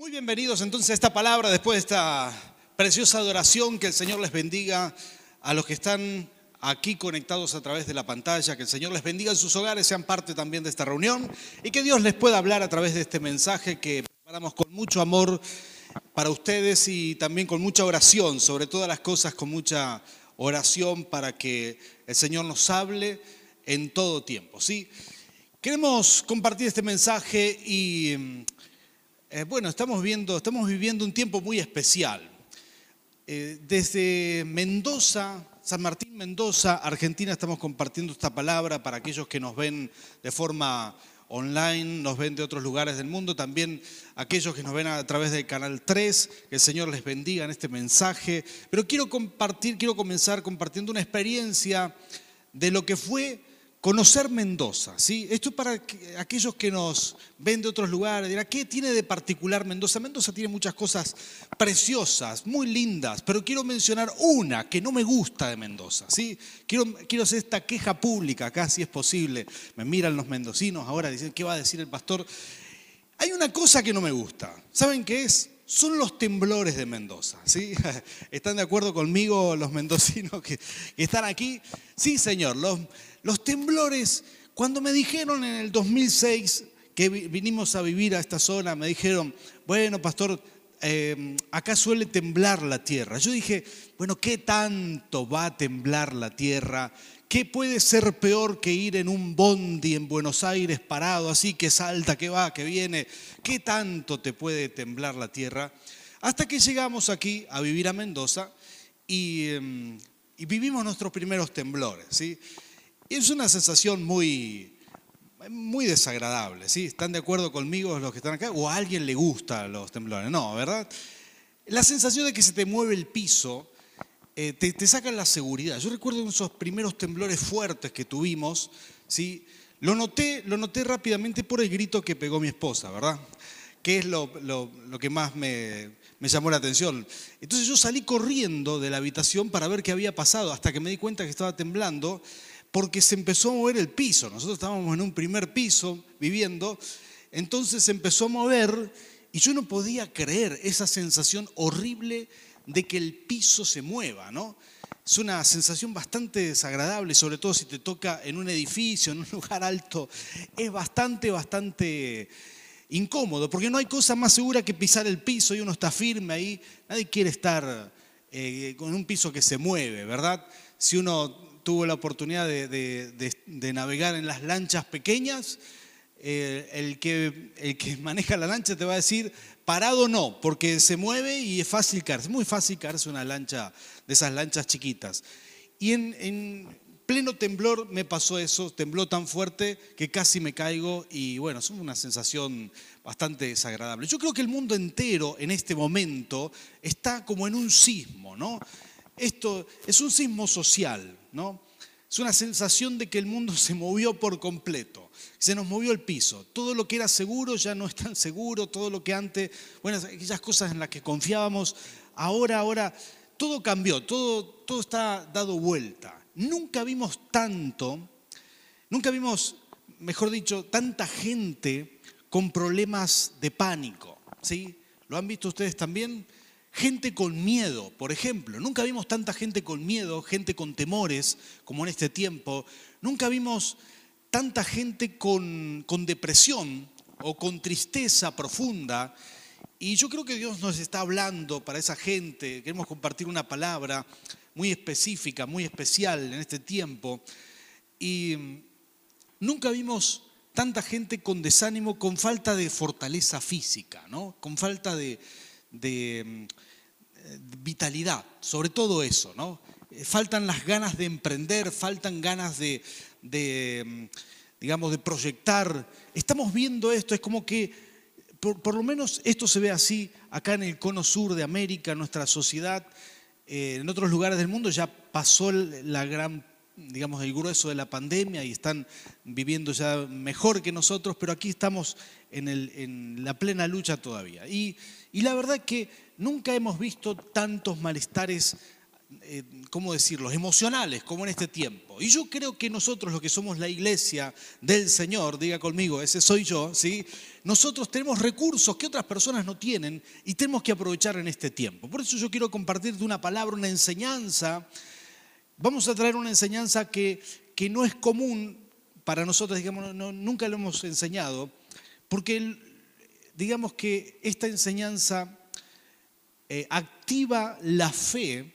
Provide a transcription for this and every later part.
Muy bienvenidos entonces a esta palabra después de esta preciosa adoración. Que el Señor les bendiga a los que están aquí conectados a través de la pantalla. Que el Señor les bendiga en sus hogares, sean parte también de esta reunión y que Dios les pueda hablar a través de este mensaje que preparamos con mucho amor para ustedes y también con mucha oración, sobre todas las cosas con mucha oración para que el Señor nos hable en todo tiempo. ¿sí? Queremos compartir este mensaje y eh, bueno, estamos, viendo, estamos viviendo un tiempo muy especial. Eh, desde Mendoza, San Martín Mendoza, Argentina, estamos compartiendo esta palabra para aquellos que nos ven de forma online, nos ven de otros lugares del mundo, también aquellos que nos ven a través del canal 3, que el Señor les bendiga en este mensaje. Pero quiero compartir, quiero comenzar compartiendo una experiencia de lo que fue conocer Mendoza, ¿sí? Esto es para aquellos que nos ven de otros lugares, dirá, ¿qué tiene de particular Mendoza? Mendoza tiene muchas cosas preciosas, muy lindas, pero quiero mencionar una que no me gusta de Mendoza, ¿sí? Quiero, hacer esta queja pública acá, si es posible. Me miran los mendocinos ahora, dicen, ¿qué va a decir el pastor? Hay una cosa que no me gusta, ¿saben qué es? son los temblores de Mendoza. ¿sí? ¿Están de acuerdo conmigo los mendocinos que, están aquí? Sí, señor. Los temblores, cuando me dijeron en el 2006 que vinimos a vivir a esta zona, me dijeron, bueno, pastor, eh, acá suele temblar la tierra. Yo dije, bueno, ¿qué tanto va a temblar la tierra? ¿Qué puede ser peor que ir en un bondi en Buenos Aires parado así, que salta, que va, que viene? ¿Qué tanto te puede temblar la tierra? Hasta que llegamos aquí a vivir a Mendoza y, em, y vivimos nuestros primeros temblores. ¿sí? Es una sensación muy, muy desagradable, ¿sí? ¿Están de acuerdo conmigo los que están acá? ¿O a alguien le gustan los temblores? No, ¿verdad? La sensación de que se te mueve el piso eh, te, te, sacan la seguridad. Yo recuerdo esos primeros temblores fuertes que tuvimos, ¿sí? Lo noté, lo noté rápidamente por el grito que pegó mi esposa, ¿verdad? Que es lo, lo, lo que más me, me llamó la atención. Entonces yo salí corriendo de la habitación para ver qué había pasado, hasta que me di cuenta que estaba temblando porque se empezó a mover el piso. Nosotros estábamos en un primer piso viviendo, entonces se empezó a mover y yo no podía creer esa sensación horrible de que el piso se mueva, ¿no? Es una sensación bastante desagradable, sobre todo si te toca en un edificio, en un lugar alto. Es bastante, bastante incómodo, porque no hay cosa más segura que pisar el piso y uno está firme ahí. Nadie quiere estar eh, con un piso que se mueve, ¿verdad? Si uno tuvo la oportunidad de, navegar en las lanchas pequeñas, eh, el, que, el que maneja la lancha te va a decir, parado no, porque se mueve y es fácil caerse, es muy fácil caerse una lancha de esas lanchas chiquitas. Y en, en pleno temblor me pasó eso, tembló tan fuerte que casi me caigo y bueno, es una sensación bastante desagradable. Yo creo que el mundo entero en este momento está como en un sismo, ¿no? Esto es un sismo social, ¿no? Es una sensación de que el mundo se movió por completo. Se nos movió el piso. Todo lo que era seguro ya no es tan seguro. Todo lo que antes, bueno, aquellas cosas en las que confiábamos, ahora, ahora, todo cambió. Todo, todo está dado vuelta. Nunca vimos tanto, nunca vimos, mejor dicho, tanta gente con problemas de pánico. ¿Sí? ¿Lo han visto ustedes también? Gente con miedo, por ejemplo. Nunca vimos tanta gente con miedo, gente con temores como en este tiempo. Nunca vimos tanta gente con, con depresión o con tristeza profunda. Y yo creo que Dios nos está hablando para esa gente. Queremos compartir una palabra muy específica, muy especial en este tiempo. Y nunca vimos tanta gente con desánimo, con falta de fortaleza física, ¿no? con falta de, de mm, vitalidad, sobre todo eso, ¿no? Eh, faltan las ganas de emprender, faltan ganas de, mm, digamos, de proyectar. Estamos viendo esto, es como que, por, lo menos esto se ve así acá en el cono sur de América, nuestra sociedad. Eh, en otros lugares del mundo ya pasó la gran digamos, el grueso de la pandemia y están viviendo ya mejor que nosotros, pero aquí estamos en, en la plena lucha todavía. Y, y, la verdad que nunca hemos visto tantos malestares eh, ¿cómo decirlo?, emocionales, como en este tiempo. Y yo creo que nosotros, los que somos la iglesia del Señor, diga conmigo, ese soy yo, ¿sí? Nosotros tenemos recursos que otras personas no tienen y tenemos que aprovechar en este tiempo. Por eso yo quiero compartirte una palabra, una enseñanza. Vamos a traer una enseñanza que, que no es común para nosotros, digamos, nunca lo hemos enseñado, porque digamos que esta enseñanza eh, activa la fe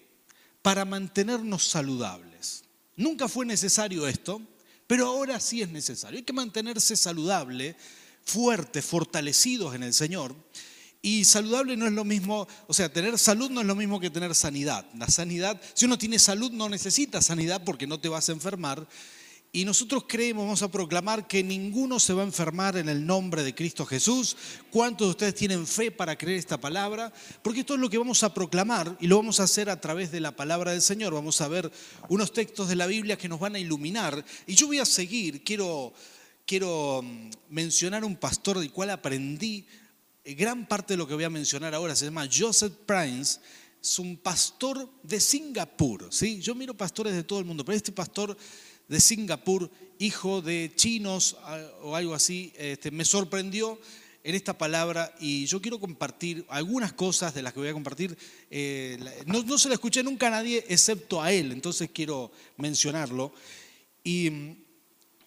para mantenernos saludables. Nunca fue necesario esto, pero ahora sí es necesario. Hay que mantenerse saludable, fuerte, fortalecidos en el Señor. Y saludable no es lo mismo, o sea, tener salud no es lo mismo que tener sanidad. La sanidad, si uno tiene salud no necesita sanidad porque no te vas a enfermar, y nosotros creemos, vamos a proclamar que ninguno se va a enfermar en el nombre de Cristo Jesús. ¿Cuántos de ustedes tienen fe para creer esta palabra? Porque esto es lo que vamos a proclamar y lo vamos a hacer a través de la palabra del Señor. Vamos a ver unos textos de la Biblia que nos van a iluminar. Y yo voy a seguir, quiero, quiero mm, mencionar un pastor del cual aprendí gran parte de lo que voy a mencionar ahora. Se llama Joseph Prince es un pastor de Singapur. ¿sí? Yo miro pastores de todo el mundo, pero este pastor de Singapur, hijo de chinos o algo así, este, me sorprendió en esta palabra y yo quiero compartir algunas cosas de las que voy a compartir. Eh, no, se la escuché nunca a nadie excepto a él, entonces quiero mencionarlo. Y,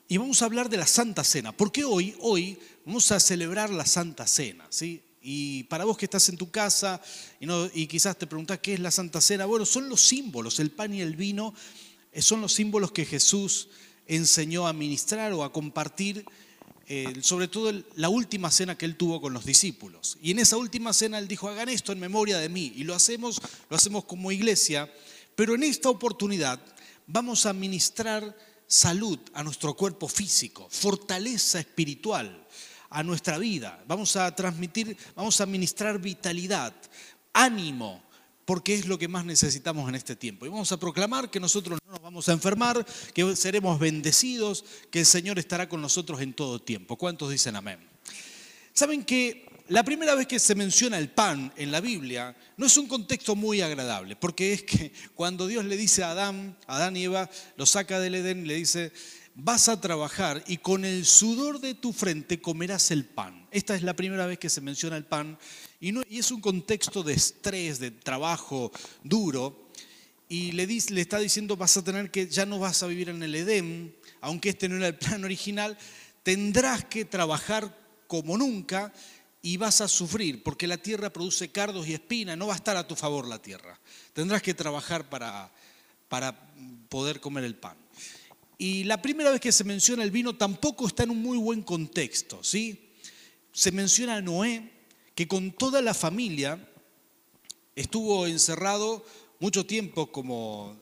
y, vamos a hablar de la Santa Cena, porque hoy, hoy vamos a celebrar la Santa Cena, ¿sí? Y para vos que estás en tu casa y, no, y quizás te preguntás qué es la Santa Cena, bueno, son los símbolos, el pan y el vino son los símbolos que Jesús enseñó a ministrar o a compartir, eh, sobre todo la última cena que él tuvo con los discípulos. Y en esa última cena él dijo, hagan esto en memoria de mí. Y lo hacemos, lo hacemos como iglesia, pero en esta oportunidad vamos a ministrar salud a nuestro cuerpo físico, fortaleza espiritual a nuestra vida. Vamos a transmitir, vamos a ministrar vitalidad, ánimo, porque es lo que más necesitamos en este tiempo. Y vamos a proclamar que nosotros no nos vamos a enfermar, que seremos bendecidos, que el Señor estará con nosotros en todo tiempo. ¿Cuántos dicen amén? Saben que la primera vez que se menciona el pan en la Biblia no es un contexto muy agradable, porque es que cuando Dios le dice a Adán, Adán y Eva, lo saca del Edén y le dice, vas a trabajar y con el sudor de tu frente comerás el pan. Esta es la primera vez que se menciona el pan y, es un contexto de estrés, de trabajo duro. Y le, le está diciendo, vas a tener que, ya no vas a vivir en el Edén, aunque este no era el plan original, tendrás que trabajar como nunca y vas a sufrir, porque la tierra produce cardos y espinas, no va a estar a tu favor la tierra. Tendrás que trabajar para, para poder comer el pan. Y la primera vez que se menciona el vino tampoco está en un muy buen contexto, ¿sí? Se menciona a Noé, que con toda la familia estuvo encerrado mucho tiempo, como,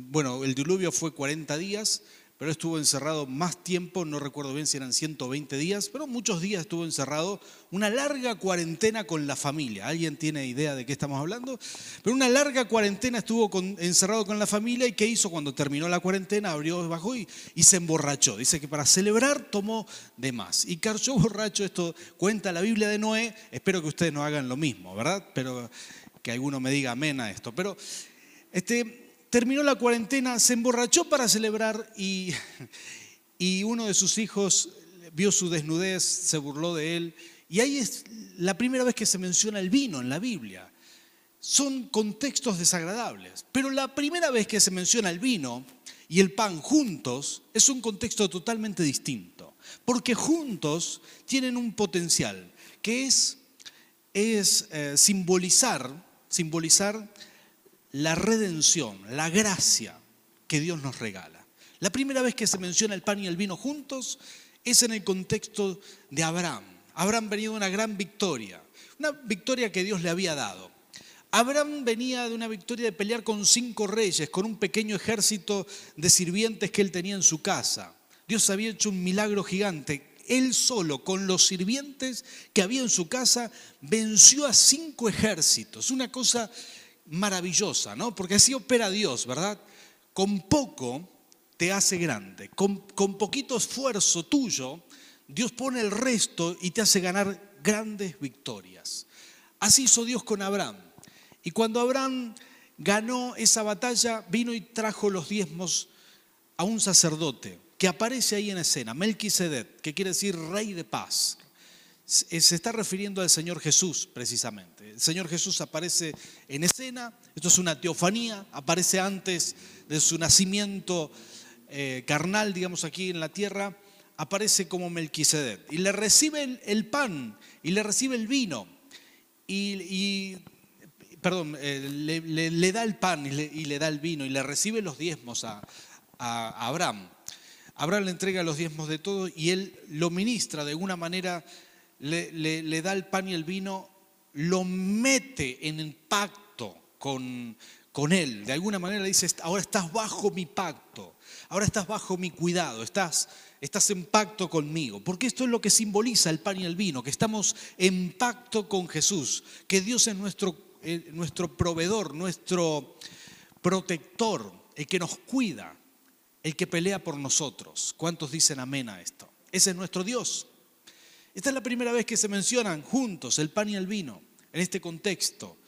bueno, el diluvio fue 40 días, pero estuvo encerrado más tiempo, no recuerdo bien si eran 120 días, pero muchos días estuvo encerrado, una larga cuarentena con la familia. ¿Alguien tiene idea de qué estamos hablando? Pero una larga cuarentena estuvo encerrado con la familia y ¿qué hizo cuando terminó la cuarentena? Abrió, bajó y, y se emborrachó. Dice que para celebrar tomó de más. Y cayó borracho, esto cuenta la Biblia de Noé, espero que ustedes no hagan lo mismo, ¿verdad? Pero que alguno me diga amén a esto. Pero este terminó la cuarentena, se emborrachó para celebrar y, y uno de sus hijos vio su desnudez, se burló de él. Y ahí es la primera vez que se menciona el vino en la Biblia. Son contextos desagradables, pero la primera vez que se menciona el vino y el pan juntos es un contexto totalmente distinto, porque juntos tienen un potencial que es, es eh, simbolizar, simbolizar la redención, la gracia que Dios nos regala. La primera vez que se menciona el pan y el vino juntos es en el contexto de Abraham. Abraham venía de una gran victoria, una victoria que Dios le había dado. Abraham venía de una victoria de pelear con cinco reyes, con un pequeño ejército de sirvientes que él tenía en su casa. Dios había hecho un milagro gigante. Él solo, con los sirvientes que había en su casa, venció a cinco ejércitos. Una cosa maravillosa, ¿no? Porque así opera Dios, ¿verdad? Con poco te hace grande, con, con poquito esfuerzo tuyo, Dios pone el resto y te hace ganar grandes victorias. Así hizo Dios con Abraham. Y cuando Abraham ganó esa batalla, vino y trajo los diezmos a un sacerdote que aparece ahí en escena, Melquisedec, que quiere decir rey de paz. Se está refiriendo al Señor Jesús, precisamente. El Señor Jesús aparece en escena, esto es una teofanía, aparece antes de su nacimiento eh, carnal, digamos aquí en la tierra, aparece como Melquisedec. Y le recibe el, pan y le recibe el vino. Y, perdón, eh, le, da el pan y le, da el vino y le recibe los diezmos a, Abraham. Abraham le entrega los diezmos de todo y él lo ministra de alguna manera, le, da el pan y el vino, lo mete en pacto con, con él. De alguna manera le dice, ahora estás bajo mi pacto, ahora estás bajo mi cuidado, estás, estás en pacto conmigo. Porque esto es lo que simboliza el pan y el vino, que estamos en pacto con Jesús, que Dios es nuestro, eh, nuestro proveedor, nuestro protector, el que nos cuida, el que pelea por nosotros. ¿Cuántos dicen amén a esto? Ese es nuestro Dios. Esta es la primera vez que se mencionan juntos el pan y el vino en este contexto,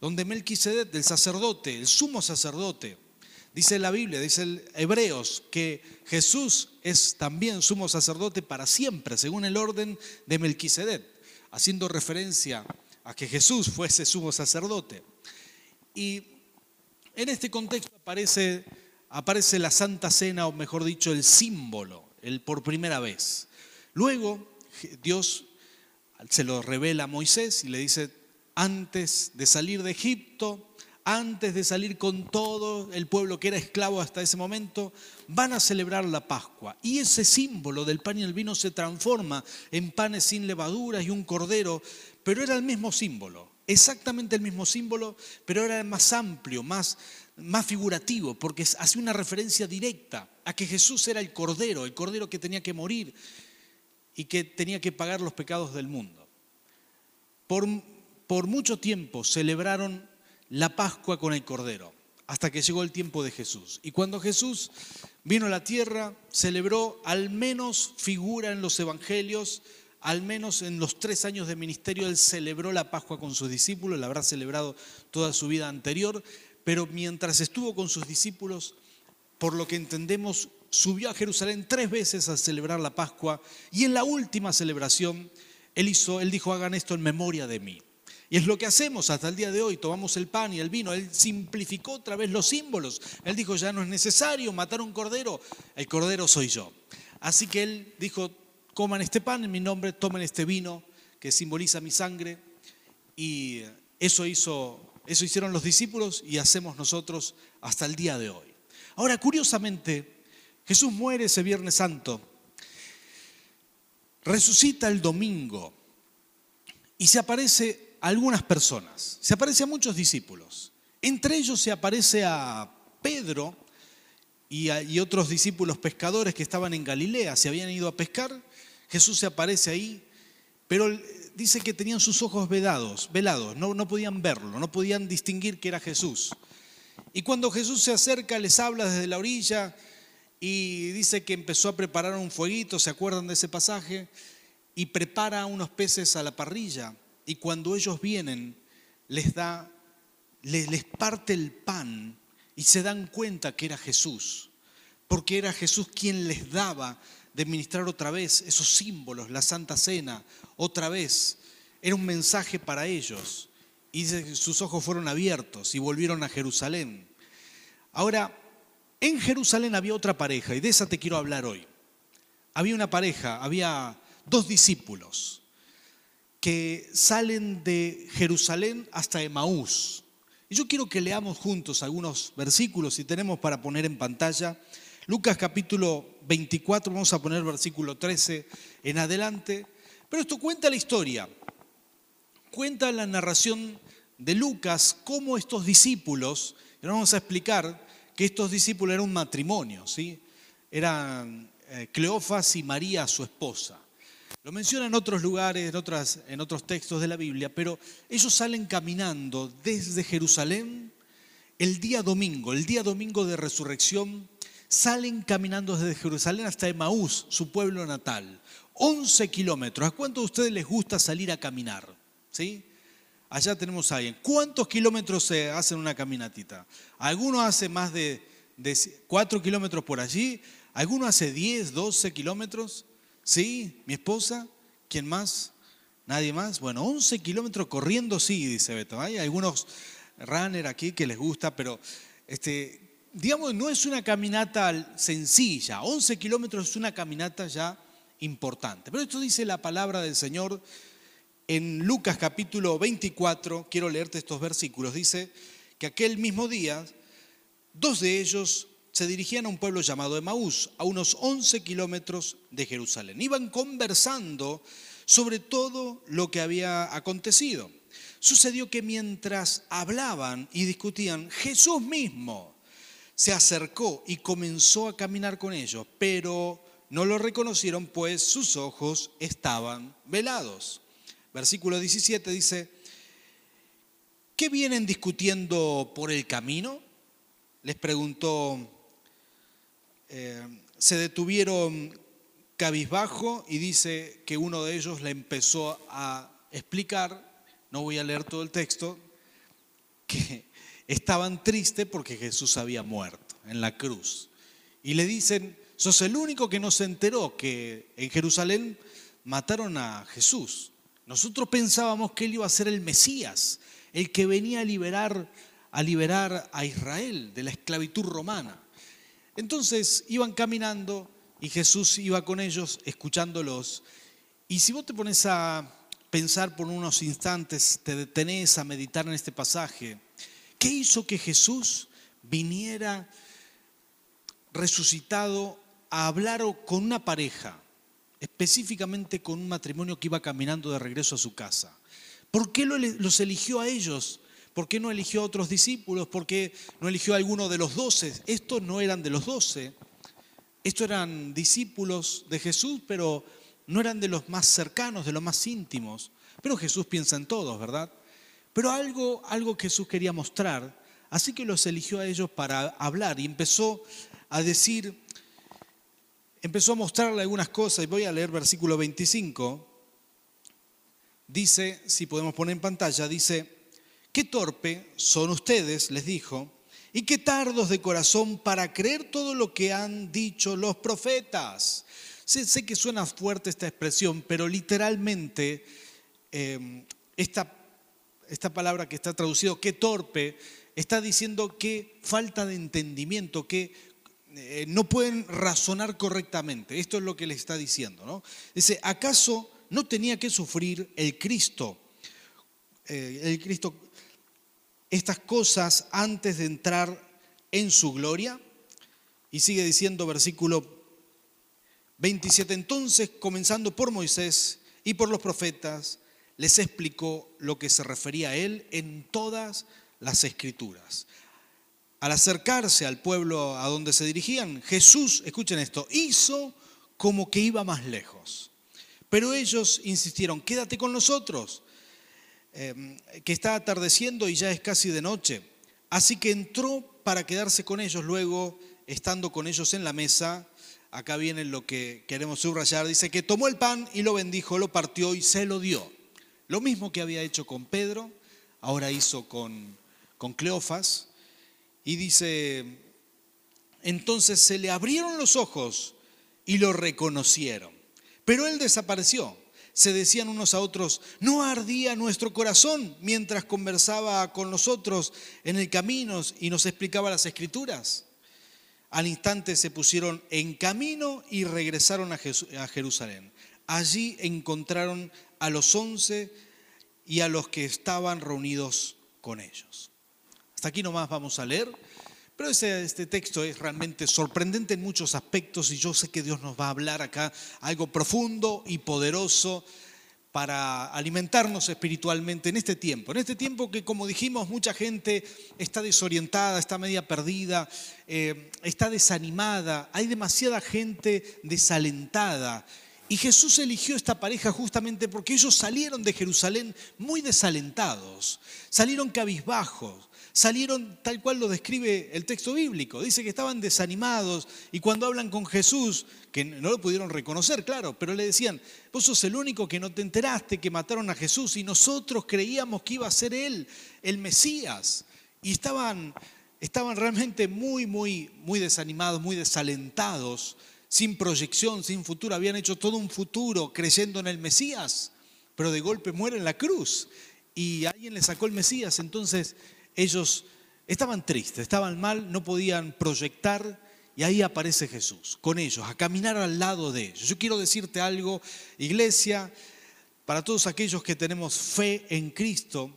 donde Melquisedec, el sacerdote, el sumo sacerdote, dice la Biblia, dice el Hebreos, que Jesús es también sumo sacerdote para siempre, según el orden de Melquisedec, haciendo referencia a que Jesús fuese sumo sacerdote. Y en este contexto aparece aparece la Santa Cena, o mejor dicho, el símbolo, el por primera vez. Luego Dios se lo revela a Moisés y le dice, antes de salir de Egipto, antes de salir con todo el pueblo que era esclavo hasta ese momento, van a celebrar la Pascua. Y ese símbolo del pan y el vino se transforma en panes sin levaduras y un cordero, pero era el mismo símbolo, exactamente el mismo símbolo, pero era más amplio, más, más figurativo, porque hace una referencia directa a que Jesús era el Cordero, el Cordero que tenía que morir y que tenía que pagar los pecados del mundo. Por, mucho tiempo celebraron la Pascua con el Cordero, hasta que llegó el tiempo de Jesús. Y cuando Jesús vino a la tierra, celebró, al menos figura en los evangelios, al menos en los tres años de ministerio, él celebró la Pascua con sus discípulos, la habrá celebrado toda su vida anterior, pero mientras estuvo con sus discípulos, por lo que entendemos, subió a Jerusalén tres veces a celebrar la Pascua y en la última celebración él hizo, él dijo, hagan esto en memoria de mí. Y es lo que hacemos hasta el día de hoy, tomamos el pan y el vino, él simplificó otra vez los símbolos. Él dijo, ya no es necesario matar un cordero, el cordero soy yo. Así que él dijo, coman este pan en mi nombre, tomen este vino que simboliza mi sangre. Y eso hizo eso hicieron los discípulos y hacemos nosotros hasta el día de hoy. Ahora, curiosamente, Jesús muere ese Viernes Santo, resucita el domingo y se aparece a algunas personas, se aparece a muchos discípulos. Entre ellos se aparece a Pedro y, y otros discípulos pescadores que estaban en Galilea, se habían ido a pescar. Jesús se aparece ahí, pero dice que tenían sus ojos velados, velados, no, no podían verlo, no podían distinguir que era Jesús. Y cuando Jesús se acerca, les habla desde la orilla y dice que empezó a preparar un fueguito, ¿se acuerdan de ese pasaje? Y prepara unos peces a la parrilla. Y cuando ellos vienen, les da, les, les parte el pan y se dan cuenta que era Jesús, porque era Jesús quien les daba de ministrar otra vez esos símbolos, la Santa Cena, otra vez. Era un mensaje para ellos. Y sus ojos fueron abiertos y volvieron a Jerusalén. Ahora, en Jerusalén había otra pareja, y de esa te quiero hablar hoy. Había una pareja, había dos discípulos que salen de Jerusalén hasta Emaús. Y yo quiero que leamos juntos algunos versículos, si tenemos para poner en pantalla. Lucas capítulo 24, vamos a poner versículo 13 en adelante. Pero esto cuenta la historia, cuenta la narración de Lucas, cómo estos discípulos, y vamos a explicar que estos discípulos eran un matrimonio, ¿sí? eran eh, Cleofas y María, su esposa. Lo menciona en otros lugares, en, otras, en otros textos de la Biblia, pero ellos salen caminando desde Jerusalén el día domingo, el día domingo de resurrección, salen caminando desde Jerusalén hasta Emaús, su pueblo natal. 11 kilómetros. ¿A cuánto de ustedes les gusta salir a caminar? ¿Sí? Allá tenemos a alguien. ¿Cuántos kilómetros se hacen una caminatita? Algunos hace más de, de 4 kilómetros por allí, algunos hace 10, 12 kilómetros. ¿Sí? ¿Mi esposa? ¿Quién más? ¿Nadie más? Bueno, 11 kilómetros corriendo sí, dice Beto. Hay algunos runner aquí que les gusta, pero este, digamos, no es una caminata sencilla. 11 kilómetros es una caminata ya importante. Pero esto dice la palabra del Señor en Lucas capítulo 24. Quiero leerte estos versículos. Dice que aquel mismo día, dos de ellos se dirigían a un pueblo llamado Emaús, a unos 11 kilómetros de Jerusalén. Iban conversando sobre todo lo que había acontecido. Sucedió que mientras hablaban y discutían, Jesús mismo se acercó y comenzó a caminar con ellos, pero no lo reconocieron pues sus ojos estaban velados. Versículo 17 dice, ¿qué vienen discutiendo por el camino? Les preguntó, eh, se detuvieron cabizbajo y dice que uno de ellos le empezó a explicar, no voy a leer todo el texto, que estaban tristes porque Jesús había muerto en la cruz. Y le dicen, sos el único que no se enteró que en Jerusalén mataron a Jesús. Nosotros pensábamos que él iba a ser el Mesías, el que venía a liberar, a liberar a Israel de la esclavitud romana. Entonces iban caminando y Jesús iba con ellos escuchándolos. Y si vos te pones a pensar por unos instantes, te detenés a meditar en este pasaje, ¿Qué hizo que Jesús viniera resucitado a hablar con una pareja, específicamente con un matrimonio que iba caminando de regreso a su casa? ¿Por qué los eligió a ellos? ¿Por qué no eligió a otros discípulos? ¿Por qué no eligió a alguno de los doce? Estos no eran de los doce. Estos eran discípulos de Jesús, pero no eran de los más cercanos, de los más íntimos. Pero Jesús piensa en todos, ¿verdad? Pero algo, algo Jesús quería mostrar, así que los eligió a ellos para hablar y empezó a decir, empezó a mostrarle algunas cosas, y voy a leer versículo 25, dice, si podemos poner en pantalla, dice, qué torpe son ustedes, les dijo, y qué tardos de corazón para creer todo lo que han dicho los profetas. Sé, que suena fuerte esta expresión, pero literalmente eh, esta esta palabra que está traducido, qué torpe, está diciendo que falta de entendimiento, que eh, no pueden razonar correctamente. Esto es lo que le está diciendo. ¿no? Dice, ¿acaso no tenía que sufrir el Cristo? Eh, el Cristo estas cosas antes de entrar en su gloria. Y sigue diciendo versículo 27, entonces comenzando por Moisés y por los profetas, les explicó lo que se refería a él en todas las escrituras. Al acercarse al pueblo a donde se dirigían, Jesús, escuchen esto, hizo como que iba más lejos. Pero ellos insistieron, quédate con nosotros, em, que está atardeciendo y ya es casi de noche. Así que entró para quedarse con ellos. Luego, estando con ellos en la mesa, acá viene lo que queremos subrayar, dice que tomó el pan y lo bendijo, lo partió y se lo dio. Lo mismo que había hecho con Pedro, ahora hizo con, con Cleofas. Y dice, entonces se le abrieron los ojos y lo reconocieron. Pero él desapareció. Se decían unos a otros, ¿no ardía nuestro corazón mientras conversaba con nosotros en el camino y nos explicaba las escrituras? Al instante se pusieron en camino y regresaron a Jerusalén. Allí encontraron a los once y a los que estaban reunidos con ellos. Hasta aquí nomás vamos a leer, pero este, texto es realmente sorprendente en muchos aspectos y yo sé que Dios nos va a hablar acá algo profundo y poderoso para alimentarnos espiritualmente en este tiempo. En este tiempo que, como dijimos, mucha gente está desorientada, está media perdida, eh, está desanimada, hay demasiada gente desalentada Y Jesús eligió esta pareja justamente porque ellos salieron de Jerusalén muy desalentados, salieron cabizbajos, salieron tal cual lo describe el texto bíblico. Dice que estaban desanimados y cuando hablan con Jesús, que no lo pudieron reconocer, claro, pero le decían, vos sos el único que no te enteraste que mataron a Jesús y nosotros creíamos que iba a ser él, el Mesías. Y estaban, estaban realmente muy, muy, muy desanimados, muy desalentados sin proyección, sin futuro, habían hecho todo un futuro creyendo en el Mesías, pero de golpe muere en la cruz y alguien le sacó el Mesías, entonces ellos estaban tristes, estaban mal, no podían proyectar y ahí aparece Jesús con ellos, a caminar al lado de ellos. Yo quiero decirte algo, iglesia, para todos aquellos que tenemos fe en Cristo,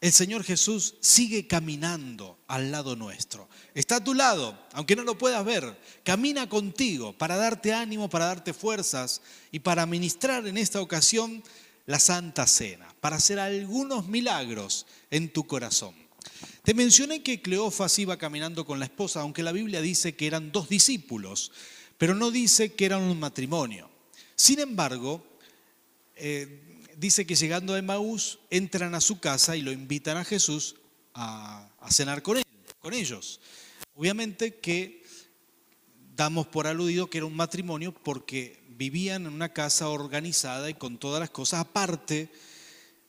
el Señor Jesús sigue caminando al lado nuestro. Está a tu lado, aunque no lo puedas ver. Camina contigo para darte ánimo, para darte fuerzas y para ministrar en esta ocasión la Santa Cena, para hacer algunos milagros en tu corazón. Te mencioné que Cleofas iba caminando con la esposa, aunque la Biblia dice que eran dos discípulos, pero no dice que eran un matrimonio. Sin embargo, eh, dice que llegando a Emaús entran a su casa y lo invitan a Jesús a, cenar con, con ellos. Obviamente que damos por aludido que era un matrimonio porque vivían en una casa organizada y con todas las cosas. Aparte,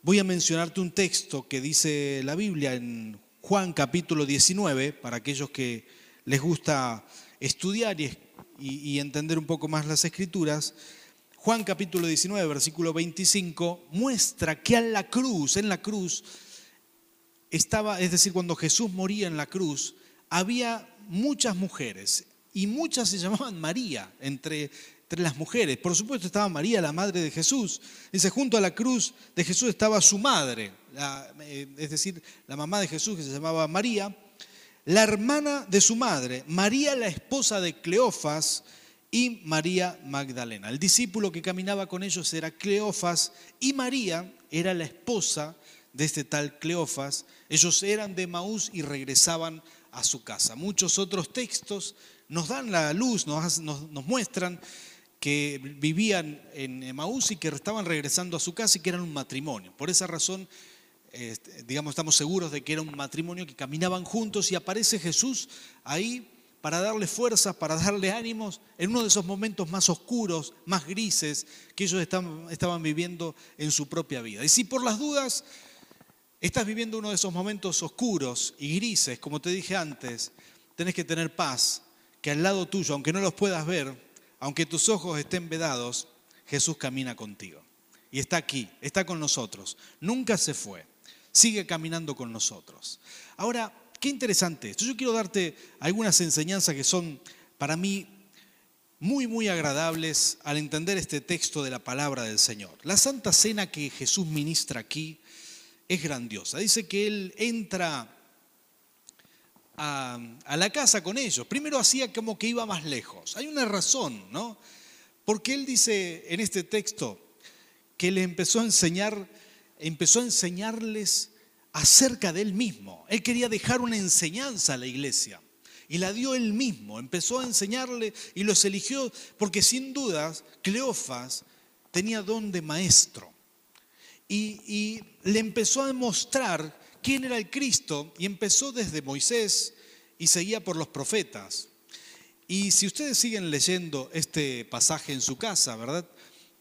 voy a mencionarte un texto que dice la Biblia en Juan capítulo 19, para aquellos que les gusta estudiar y, entender un poco más las escrituras. Juan capítulo 19, versículo 25, muestra que en la cruz, en la cruz, estaba, es decir, cuando Jesús moría en la cruz, había muchas mujeres y muchas se llamaban María entre, entre las mujeres. Por supuesto estaba María, la madre de Jesús. Dice, junto a la cruz de Jesús estaba su madre, eh, es decir, la mamá de Jesús que se llamaba María, la hermana de su madre, María la esposa de Cleofas, y María Magdalena. El discípulo que caminaba con ellos era Cleofas y María era la esposa de este tal Cleofas. Ellos eran de Maús y regresaban a su casa. Muchos otros textos nos dan la luz, nos, muestran que vivían en Maús y que estaban regresando a su casa y que eran un matrimonio. Por esa razón, este, digamos, estamos seguros de que era un matrimonio que caminaban juntos y aparece Jesús ahí para darle fuerzas, para darle ánimos en uno de esos momentos más oscuros, más grises que ellos estaban viviendo en su propia vida. Y si por las dudas estás viviendo uno de esos momentos oscuros y grises, como te dije antes, tenés que tener paz, que al lado tuyo, aunque no los puedas ver, aunque tus ojos estén vedados, Jesús camina contigo. Y está aquí, está con nosotros. Nunca se fue. Sigue caminando con nosotros. Ahora, Qué interesante esto. Yo quiero darte algunas enseñanzas que son para mí muy, muy agradables al entender este texto de la palabra del Señor. La Santa Cena que Jesús ministra aquí es grandiosa. Dice que Él entra a, la casa con ellos. Primero hacía como que iba más lejos. Hay una razón, ¿no? Porque Él dice en este texto que le empezó a enseñar, empezó a enseñarles acerca de él mismo. Él quería dejar una enseñanza a la iglesia y la dio él mismo. Empezó a enseñarle y los eligió porque sin dudas Cleofas tenía don de maestro. Y, y le empezó a demostrar quién era el Cristo y empezó desde Moisés y seguía por los profetas. Y si ustedes siguen leyendo este pasaje en su casa, ¿verdad?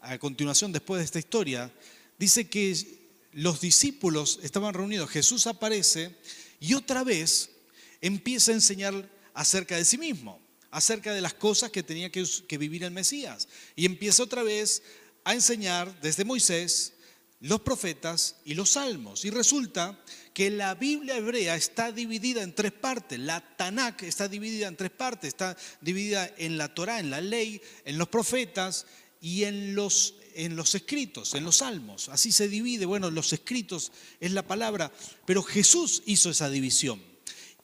A continuación, después de esta historia, dice que los discípulos estaban reunidos, Jesús aparece y otra vez empieza a enseñar acerca de sí mismo, acerca de las cosas que tenía que, vivir el Mesías. Y empieza otra vez a enseñar desde Moisés, los profetas y los salmos. Y resulta que la Biblia hebrea está dividida en tres partes. La Tanakh está dividida en tres partes. Está dividida en la Torah, en la ley, en los profetas y en los en los escritos, en los salmos. Así se divide. Bueno, los escritos es la palabra, pero Jesús hizo esa división.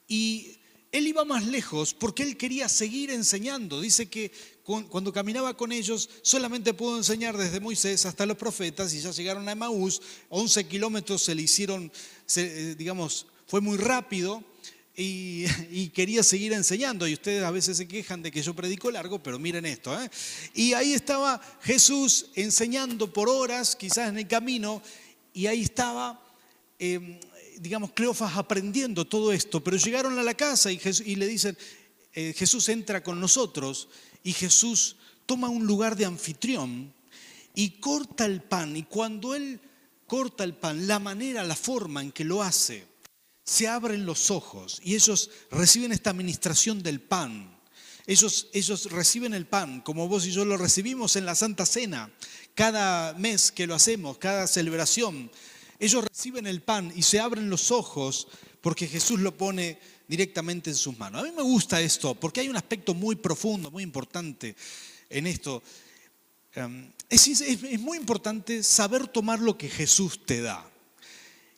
Y él iba más lejos porque él quería seguir enseñando. Dice que cuando caminaba con ellos solamente pudo enseñar desde Moisés hasta los profetas y ya llegaron a Emaús. 11 kilómetros se le hicieron, eh, digamos, fue muy rápido. y, quería seguir enseñando. Y ustedes a veces se quejan de que yo predico largo, pero miren esto. ¿eh? Y ahí estaba Jesús enseñando por horas, quizás en el camino, y ahí estaba, em, digamos, Cleofas aprendiendo todo esto. Pero llegaron a la casa y, y le dicen, eh, Jesús entra con nosotros y Jesús toma un lugar de anfitrión y corta el pan. Y cuando él corta el pan, la manera, la forma en que lo hace, se abren los ojos y ellos reciben esta administración del pan. Ellos, ellos reciben el pan, como vos y yo lo recibimos en la Santa Cena, cada mes que lo hacemos, cada celebración. Ellos reciben el pan y se abren los ojos porque Jesús lo pone directamente en sus manos. A mí me gusta esto porque hay un aspecto muy profundo, muy importante en esto. Em, es, es muy importante saber tomar lo que Jesús te da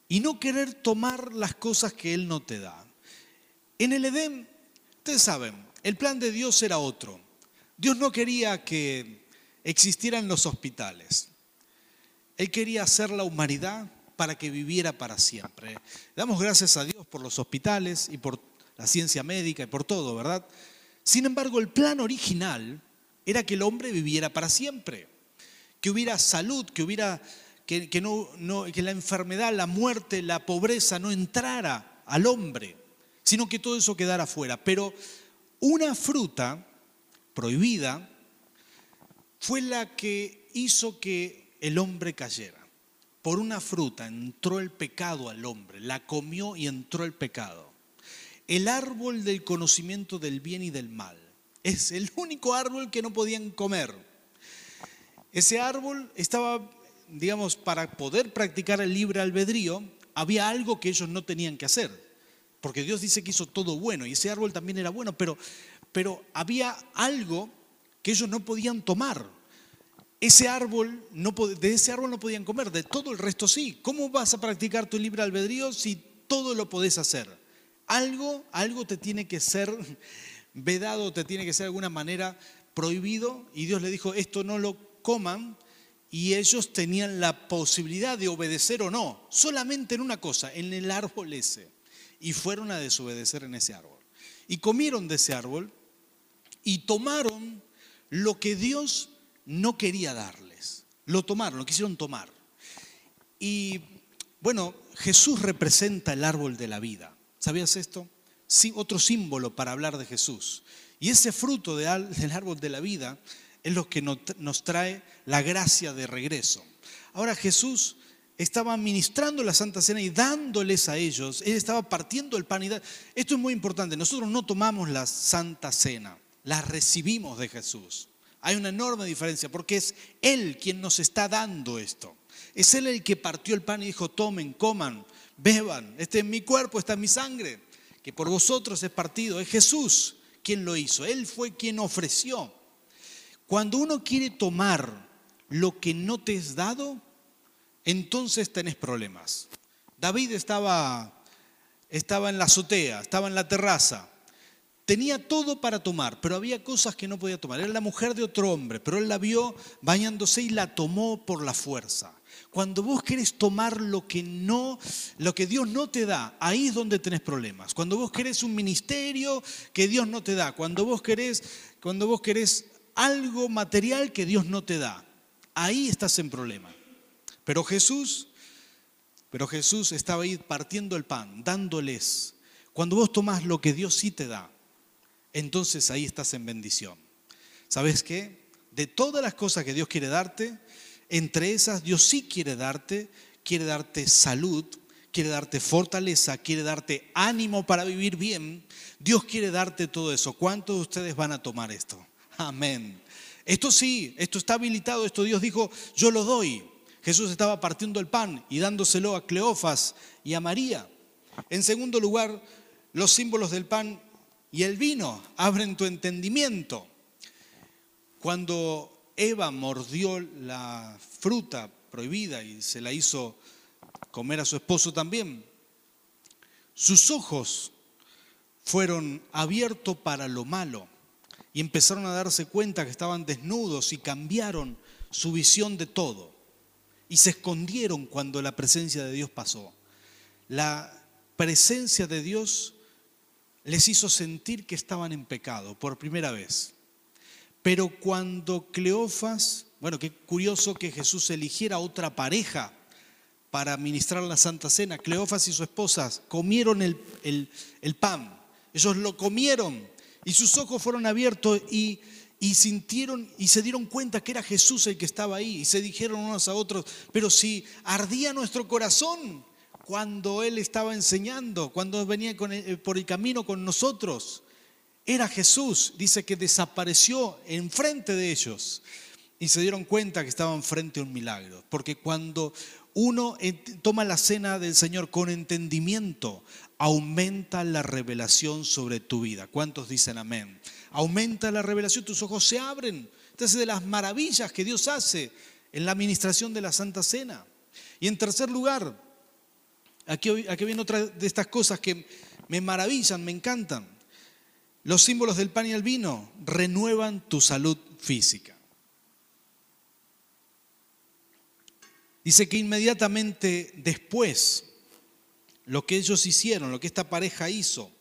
y no querer tomar las cosas que Él no te da. En el Edén, ustedes saben, el plan de Dios era otro. Dios no quería que existieran los hospitales. Él quería hacer la humanidad para que viviera para siempre. Damos gracias a Dios por los hospitales y por la ciencia médica y por todo, ¿verdad? Sin embargo, el plan original era que el hombre viviera para siempre, que hubiera salud, que hubiera que, no, que la enfermedad, la muerte, la pobreza no entrara al hombre, sino que todo eso quedara fuera. Pero una fruta prohibida fue la que hizo que el hombre cayera. Por una fruta entró el pecado al hombre, la comió y entró el pecado. El árbol del conocimiento del bien y del mal es el único árbol que no podían comer. Ese árbol estaba digamos, para poder practicar el libre albedrío, había algo que ellos no tenían que hacer. Porque Dios dice que hizo todo bueno y ese árbol también era bueno, pero, pero había algo que ellos no podían tomar. Ese árbol, de ese árbol no podían comer, de todo el resto sí. ¿Cómo vas a practicar tu libre albedrío si todo lo podés hacer? Algo, algo te tiene que ser vedado, te tiene que ser de alguna manera prohibido y Dios le dijo, esto no lo coman y ellos tenían la posibilidad de obedecer o no, solamente en una cosa, en el árbol ese. Y fueron a desobedecer en ese árbol. Y comieron de ese árbol y tomaron lo que Dios no quería darles. Lo tomaron, lo quisieron tomar. Y bueno, Jesús representa el árbol de la vida. ¿Sabías esto? Sí, otro símbolo para hablar de Jesús. Y ese fruto del árbol de la vida es lo que nos trae la gracia de regreso. Ahora Jesús estaba ministrando la Santa Cena y dándoles a ellos, Él estaba partiendo el pan y Esto es muy importante, nosotros no tomamos la Santa Cena, la recibimos de Jesús. Hay una enorme diferencia porque es Él quien nos está dando esto. Es Él el que partió el pan y dijo, tomen, coman, beban, este es mi cuerpo, esta es mi sangre, que por vosotros es partido. Es Jesús quien lo hizo, Él fue quien ofreció. Cuando uno quiere tomar lo que no te es dado, entonces tenés problemas. David estaba, estaba en la azotea, estaba en la terraza, tenía todo para tomar, pero había cosas que no podía tomar. Era la mujer de otro hombre, pero él la vio bañándose y la tomó por la fuerza. Cuando vos querés tomar lo que no, lo que Dios no te da, ahí es donde tenés problemas. Cuando vos querés un ministerio que Dios no te da, cuando vos querés, cuando vos querés algo material que Dios no te da. Ahí estás en problema. Pero Jesús, pero Jesús estaba ahí partiendo el pan, dándoles. Cuando vos tomás lo que Dios sí te da, entonces ahí estás en bendición. ¿Sabes qué? De todas las cosas que Dios quiere darte, entre esas Dios sí quiere darte, quiere darte salud, quiere darte fortaleza, quiere darte ánimo para vivir bien. Dios quiere darte todo eso. ¿Cuántos de ustedes van a tomar esto? Amén. Esto sí, esto está habilitado, esto Dios dijo, yo lo doy. Jesús estaba partiendo el pan y dándoselo a Cleofas y a María. En segundo lugar, los símbolos del pan y el vino abren tu entendimiento. Cuando Eva mordió la fruta prohibida y se la hizo comer a su esposo también, sus ojos fueron abiertos para lo malo y empezaron a darse cuenta que estaban desnudos y cambiaron su visión de todo. Y se escondieron cuando la presencia de Dios pasó. La presencia de Dios les hizo sentir que estaban en pecado por primera vez. Pero cuando Cleofas, bueno, qué curioso que Jesús eligiera otra pareja para ministrar la Santa Cena. Cleofas y su esposa comieron el, el pan, ellos lo comieron y sus ojos fueron abiertos y, y sintieron y se dieron cuenta que era Jesús el que estaba ahí y se dijeron unos a otros, pero si ardía nuestro corazón cuando Él estaba enseñando, cuando venía por el camino con nosotros, era Jesús, dice que desapareció enfrente de ellos y se dieron cuenta que estaban frente a un milagro. Porque cuando uno toma la cena del Señor con entendimiento, aumenta la revelación sobre tu vida. ¿Cuántos dicen amén? Aumenta la revelación, tus ojos se abren. Entonces, de las maravillas que Dios hace en la administración de la Santa Cena. Y en tercer lugar, aquí, aquí viene otra de estas cosas que me maravillan, me encantan. Los símbolos del pan y el vino renuevan tu salud física. Dice que inmediatamente después, lo que ellos hicieron, lo que esta pareja hizo,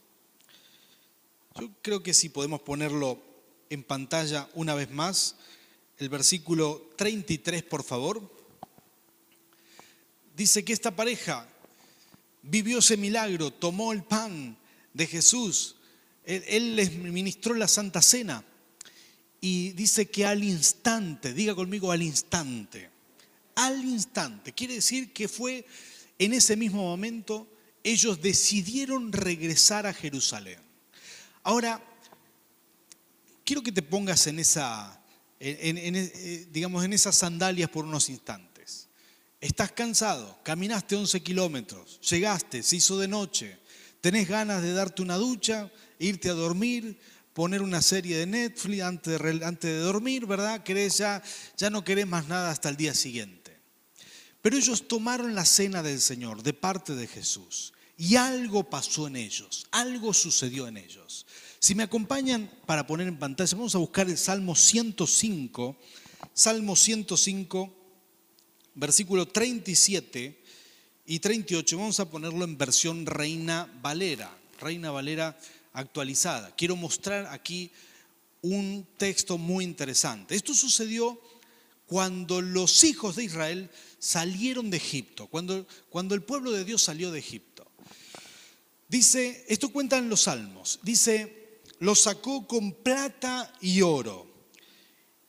yo creo que si podemos ponerlo en pantalla una vez más, el versículo 33, por favor. Dice que esta pareja vivió ese milagro, tomó el pan de Jesús, él, les ministró la Santa Cena y dice que al instante, diga conmigo al instante, al instante, quiere decir que fue en ese mismo momento, ellos decidieron regresar a Jerusalén. Ahora, quiero que te pongas en esa, eh, digamos, en esas sandalias por unos instantes. Estás cansado, caminaste 11 kilómetros, llegaste, se hizo de noche, tenés ganas de darte una ducha, irte a dormir, poner una serie de Netflix antes de, antes de dormir, ¿verdad? Querés ya, ya no querés más nada hasta el día siguiente. Pero ellos tomaron la cena del Señor de parte de Jesús y algo pasó en ellos, algo sucedió en ellos. Si me acompañan para poner en pantalla, vamos a buscar el Salmo 105, Salmo 105, versículo 37 y 38. Vamos a ponerlo en versión Reina Valera, Reina Valera actualizada. Quiero mostrar aquí un texto muy interesante. Esto sucedió cuando los hijos de Israel salieron de Egipto, cuando, cuando el pueblo de Dios salió de Egipto. Dice, esto cuenta en los salmos, dice, lo sacó con plata y oro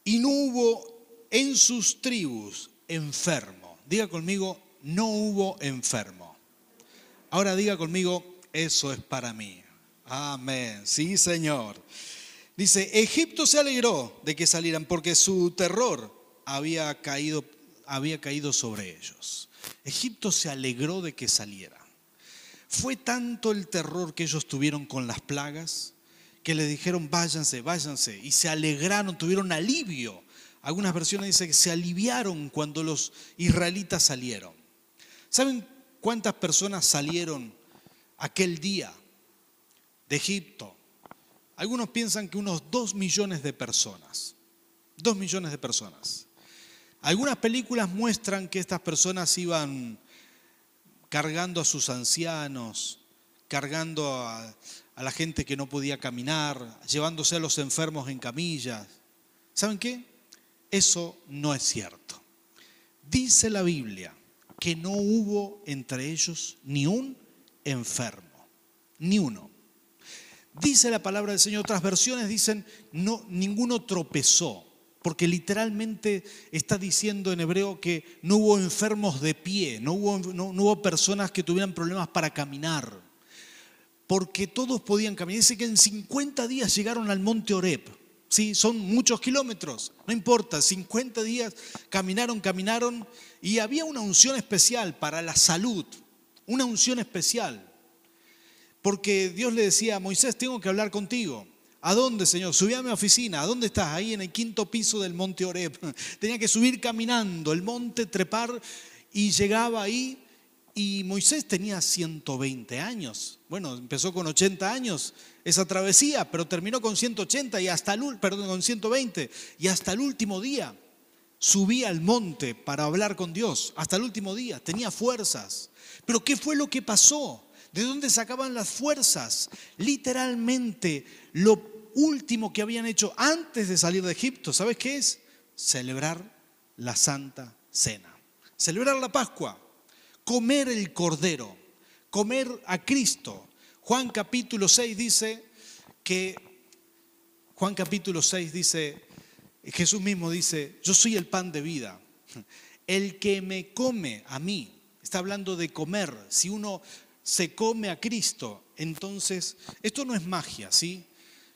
y no hubo en sus tribus enfermo. Diga conmigo, no hubo enfermo. Ahora diga conmigo, eso es para mí. Amén. Sí, Señor. Dice, Egipto se alegró de que salieran porque su terror había caído, había caído sobre ellos. Egipto se alegró de que salieran. Fue tanto el terror que ellos tuvieron con las plagas que le dijeron váyanse, váyanse y se alegraron, tuvieron alivio. Algunas versiones dicen que se aliviaron cuando los israelitas salieron. ¿Saben cuántas personas salieron aquel día? de Egipto. Algunos piensan que unos dos millones de personas. Dos millones de personas. Algunas películas muestran que estas personas iban cargando a sus ancianos, cargando a, a, la gente que no podía caminar, llevándose a los enfermos en camillas. ¿Saben qué? Eso no es cierto. Dice la Biblia que no hubo entre ellos ni un enfermo, ni uno. Dice la palabra del Señor, otras versiones dicen, no, ninguno tropezó, porque literalmente está diciendo en hebreo que no hubo enfermos de pie, no hubo, no, hubo personas que tuvieran problemas para caminar, porque todos podían caminar. Dice que en 50 días llegaron al monte Oreb. Sí, son muchos kilómetros, no importa, 50 días caminaron, caminaron y había una unción especial para la salud, una unción especial porque Dios le decía Moisés, tengo que hablar contigo. ¿A dónde, Señor? Subí a mi oficina. ¿A dónde estás? Ahí en el quinto piso del monte Oreb. Tenía que subir caminando el monte, trepar y llegaba ahí y Moisés tenía 120 años. Bueno, empezó con 80 años esa travesía, pero terminó con 180 y hasta el, perdón, con 120 y hasta el último día subía al monte para hablar con Dios. Hasta el último día tenía fuerzas. Pero ¿qué fue lo que pasó? ¿De dónde sacaban las fuerzas? Literalmente, lo último que habían hecho antes de salir de Egipto, ¿sabes qué es? Celebrar la Santa Cena. Celebrar la Pascua. Comer el Cordero. Comer a Cristo. Juan capítulo 6 dice que, Juan capítulo 6 dice, Jesús mismo dice, yo soy el pan de vida. El que me come a mí, está hablando de comer. Si uno se come a Cristo, entonces, esto no es magia, ¿sí?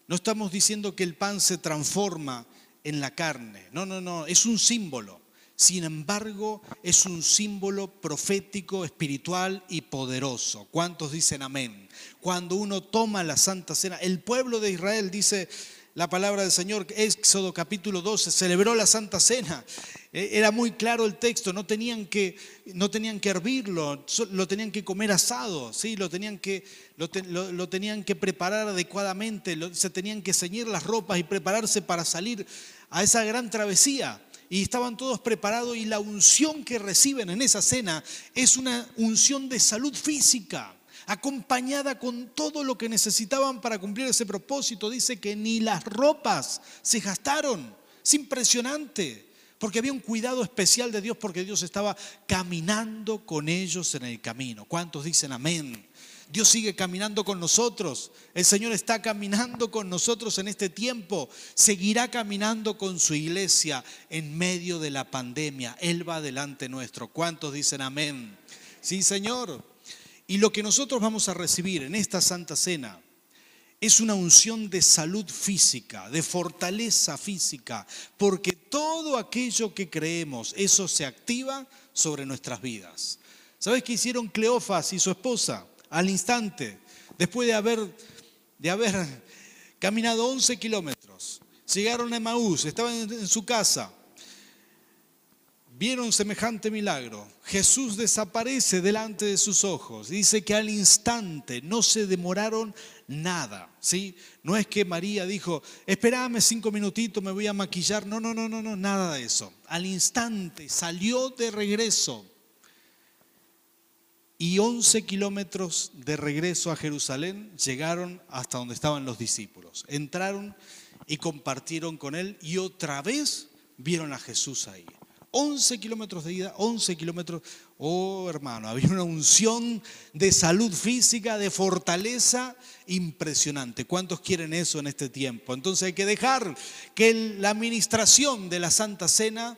No estamos diciendo que el pan se transforma en la carne. No, no, no, es un símbolo. Sin embargo, es un símbolo profético, espiritual y poderoso. ¿Cuántos dicen amén? Cuando uno toma la Santa Cena, el pueblo de Israel dice, la palabra del Señor, Éxodo capítulo 12, celebró la Santa Cena. Eh, era muy claro el texto, no tenían que, no tenían que hervirlo, lo tenían que comer asado, ¿sí? lo, tenían que, lo, tenían que preparar adecuadamente, se tenían que ceñir las ropas y prepararse para salir a esa gran travesía. Y estaban todos preparados y la unción que reciben en esa cena es una unción de salud física acompañada con todo lo que necesitaban para cumplir ese propósito. Dice que ni las ropas se gastaron. Es impresionante, porque había un cuidado especial de Dios, porque Dios estaba caminando con ellos en el camino. ¿Cuántos dicen amén? Dios sigue caminando con nosotros. El Señor está caminando con nosotros en este tiempo. Seguirá caminando con su iglesia en medio de la pandemia. Él va delante nuestro. ¿Cuántos dicen amén? Sí, Señor. Y lo que nosotros vamos a recibir en esta Santa Cena es una unción de salud física, de fortaleza física, porque todo aquello que creemos, eso se activa sobre nuestras vidas. ¿Sabes qué hicieron Cleofas y su esposa? Al instante, después de haber, de haber caminado 11 kilómetros, llegaron a Maús, estaban en su casa, vieron semejante milagro. Jesús desaparece delante de sus ojos. Dice que al instante no se demoraron nada. ¿sí? No es que María dijo, espérame cinco minutitos, me voy a maquillar. No, no, no, no, no, nada de eso. Al instante salió de regreso. Y 11 kilómetros de regreso a Jerusalén llegaron hasta donde estaban los discípulos. Entraron y compartieron con él y otra vez vieron a Jesús ahí. 11 kilómetros de ida, 11 kilómetros. Oh, hermano, había una unción de salud física, de fortaleza impresionante. ¿Cuántos quieren eso en este tiempo? Entonces hay que dejar que la administración de la Santa Cena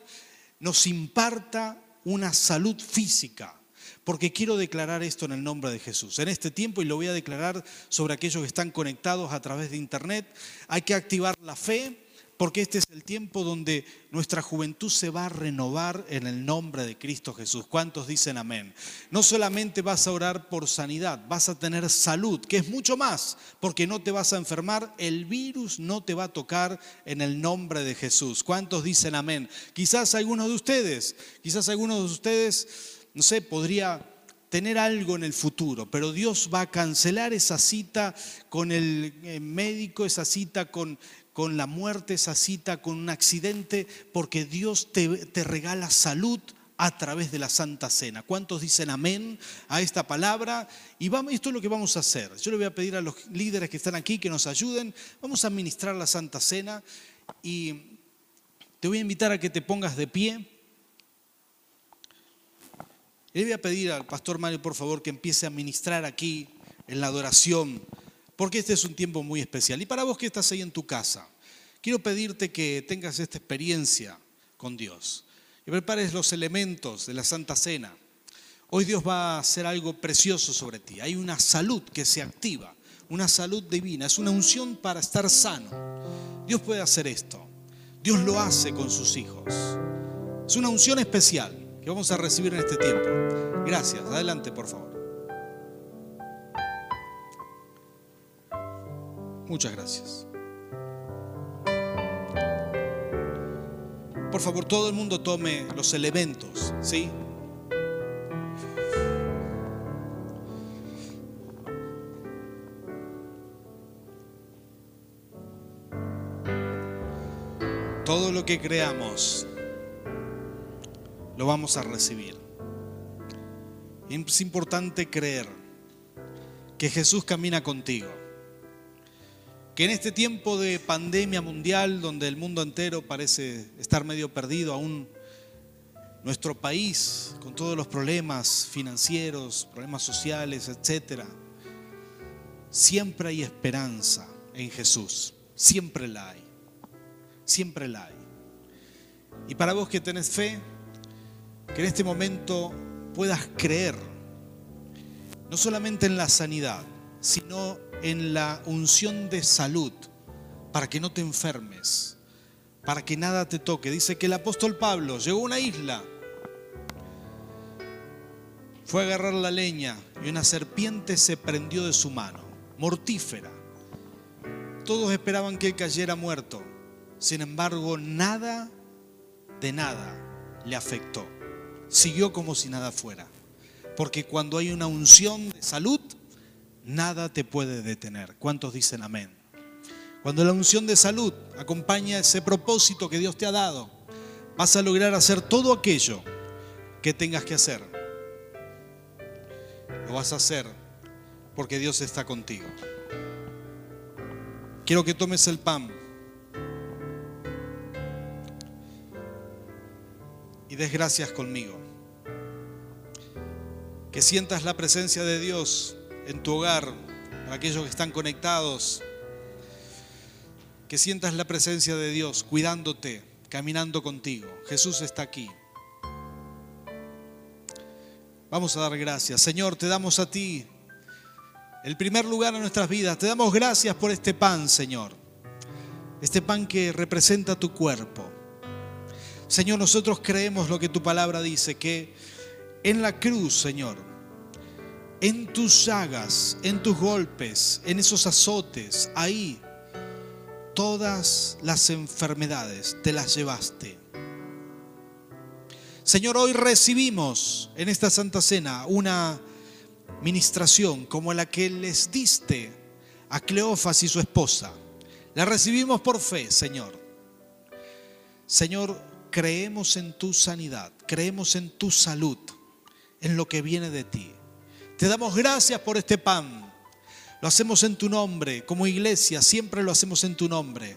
nos imparta una salud física. Porque quiero declarar esto en el nombre de Jesús. En este tiempo, y lo voy a declarar sobre aquellos que están conectados a través de Internet, hay que activar la fe, porque este es el tiempo donde nuestra juventud se va a renovar en el nombre de Cristo Jesús. ¿Cuántos dicen amén? No solamente vas a orar por sanidad, vas a tener salud, que es mucho más, porque no te vas a enfermar, el virus no te va a tocar en el nombre de Jesús. ¿Cuántos dicen amén? Quizás algunos de ustedes, quizás algunos de ustedes, no sé, podría tener algo en el futuro, pero Dios va a cancelar esa cita con el eh, médico, esa cita con con la muerte, esa cita con un accidente, porque Dios te, regala salud a través de la Santa Cena. ¿Cuántos dicen amén a esta palabra? Y vamos, esto es lo que vamos a hacer. Yo le voy a pedir a los líderes que están aquí que nos ayuden. Vamos a administrar la Santa Cena y te voy a invitar a que te pongas de pie. Le voy a pedir al pastor Mario, por favor, que empiece a ministrar aquí en la adoración porque este es un tiempo muy especial. Y para vos que estás ahí en tu casa, quiero pedirte que tengas esta experiencia con Dios y prepares los elementos de la Santa Cena. Hoy Dios va a hacer algo precioso sobre ti. Hay una salud que se activa, una salud divina, es una unción para estar sano. Dios puede hacer esto. Dios lo hace con sus hijos. Es una unción especial que vamos a recibir en este tiempo. Gracias. Adelante, por favor. Muchas gracias. Por favor, todo el mundo tome los elementos, ¿sí? Todo lo que creamos lo vamos a recibir. Es importante creer que Jesús camina contigo. Que en este tiempo de pandemia mundial, donde el mundo entero parece estar medio perdido, aún nuestro país, con todos los problemas financieros, problemas sociales, etcétera, siempre hay esperanza en Jesús. Siempre la hay. Siempre la hay. Y para vos que tenés fe, que en este momento puedas creer, no solamente en la sanidad, sino en la unción de salud, para que no te enfermes, para que nada te toque. Dice que el apóstol Pablo llegó a una isla, fue a agarrar la leña y una serpiente se prendió de su mano, mortífera. Todos esperaban que él cayera muerto. Sin embargo, nada de nada le afectó. Siguió como si nada fuera. Porque cuando hay una unción de salud, nada te puede detener. ¿Cuántos dicen amén? Cuando la unción de salud acompaña ese propósito que Dios te ha dado, vas a lograr hacer todo aquello que tengas que hacer. Lo vas a hacer porque Dios está contigo. Quiero que tomes el pan y des gracias conmigo. Que sientas la presencia de Dios en tu hogar, para aquellos que están conectados. Que sientas la presencia de Dios cuidándote, caminando contigo. Jesús está aquí. Vamos a dar gracias. Señor, te damos a ti el primer lugar en nuestras vidas. Te damos gracias por este pan, Señor. Este pan que representa tu cuerpo. Señor, nosotros creemos lo que tu palabra dice, que en la cruz, Señor, en tus llagas, en tus golpes, en esos azotes, ahí todas las enfermedades te las llevaste. Señor, hoy recibimos en esta Santa Cena una ministración como la que les diste a Cleofas y su esposa. La recibimos por fe, Señor. Señor, creemos en tu sanidad, creemos en tu salud, en lo que viene de ti. Te damos gracias por este pan. Lo hacemos en tu nombre, como iglesia, siempre lo hacemos en tu nombre,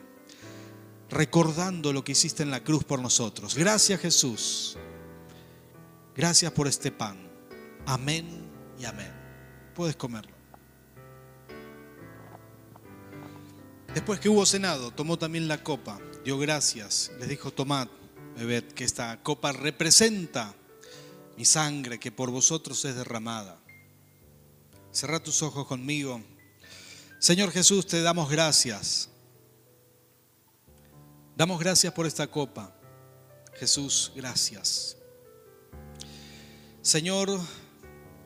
recordando lo que hiciste en la cruz por nosotros. Gracias Jesús. Gracias por este pan. Amén y amén. Puedes comerlo. Después que hubo cenado, tomó también la copa, dio gracias, les dijo, tomad, bebed, que esta copa representa mi sangre que por vosotros es derramada. Cerra tus ojos conmigo. Señor Jesús, te damos gracias. Damos gracias por esta copa. Jesús, gracias. Señor,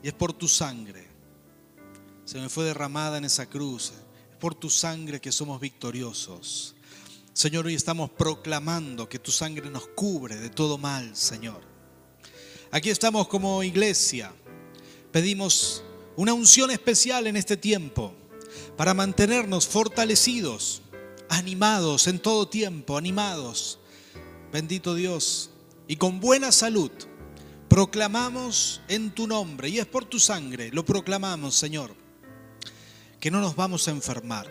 y es por tu sangre. Se me fue derramada en esa cruz. Es por tu sangre que somos victoriosos. Señor, hoy estamos proclamando que tu sangre nos cubre de todo mal, Señor. Aquí estamos como iglesia. Pedimos una unción especial en este tiempo para mantenernos fortalecidos, animados en todo tiempo, animados. Bendito Dios. Y con buena salud proclamamos en tu nombre, y es por tu sangre, lo proclamamos, Señor, que no nos vamos a enfermar.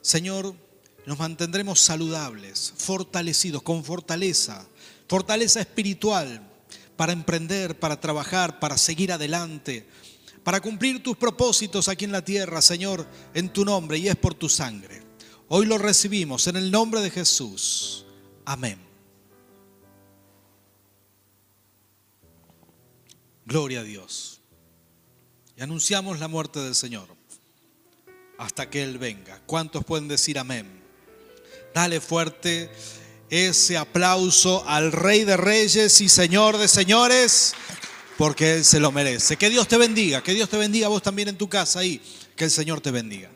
Señor, nos mantendremos saludables, fortalecidos, con fortaleza, fortaleza espiritual para emprender, para trabajar, para seguir adelante, para cumplir tus propósitos aquí en la tierra, Señor, en tu nombre y es por tu sangre. Hoy lo recibimos en el nombre de Jesús. Amén. Gloria a Dios. Y anunciamos la muerte del Señor hasta que Él venga. ¿Cuántos pueden decir amén? Dale fuerte ese aplauso al Rey de Reyes y Señor de Señores, porque Él se lo merece. Que Dios te bendiga, que Dios te bendiga vos también en tu casa ahí, que el Señor te bendiga.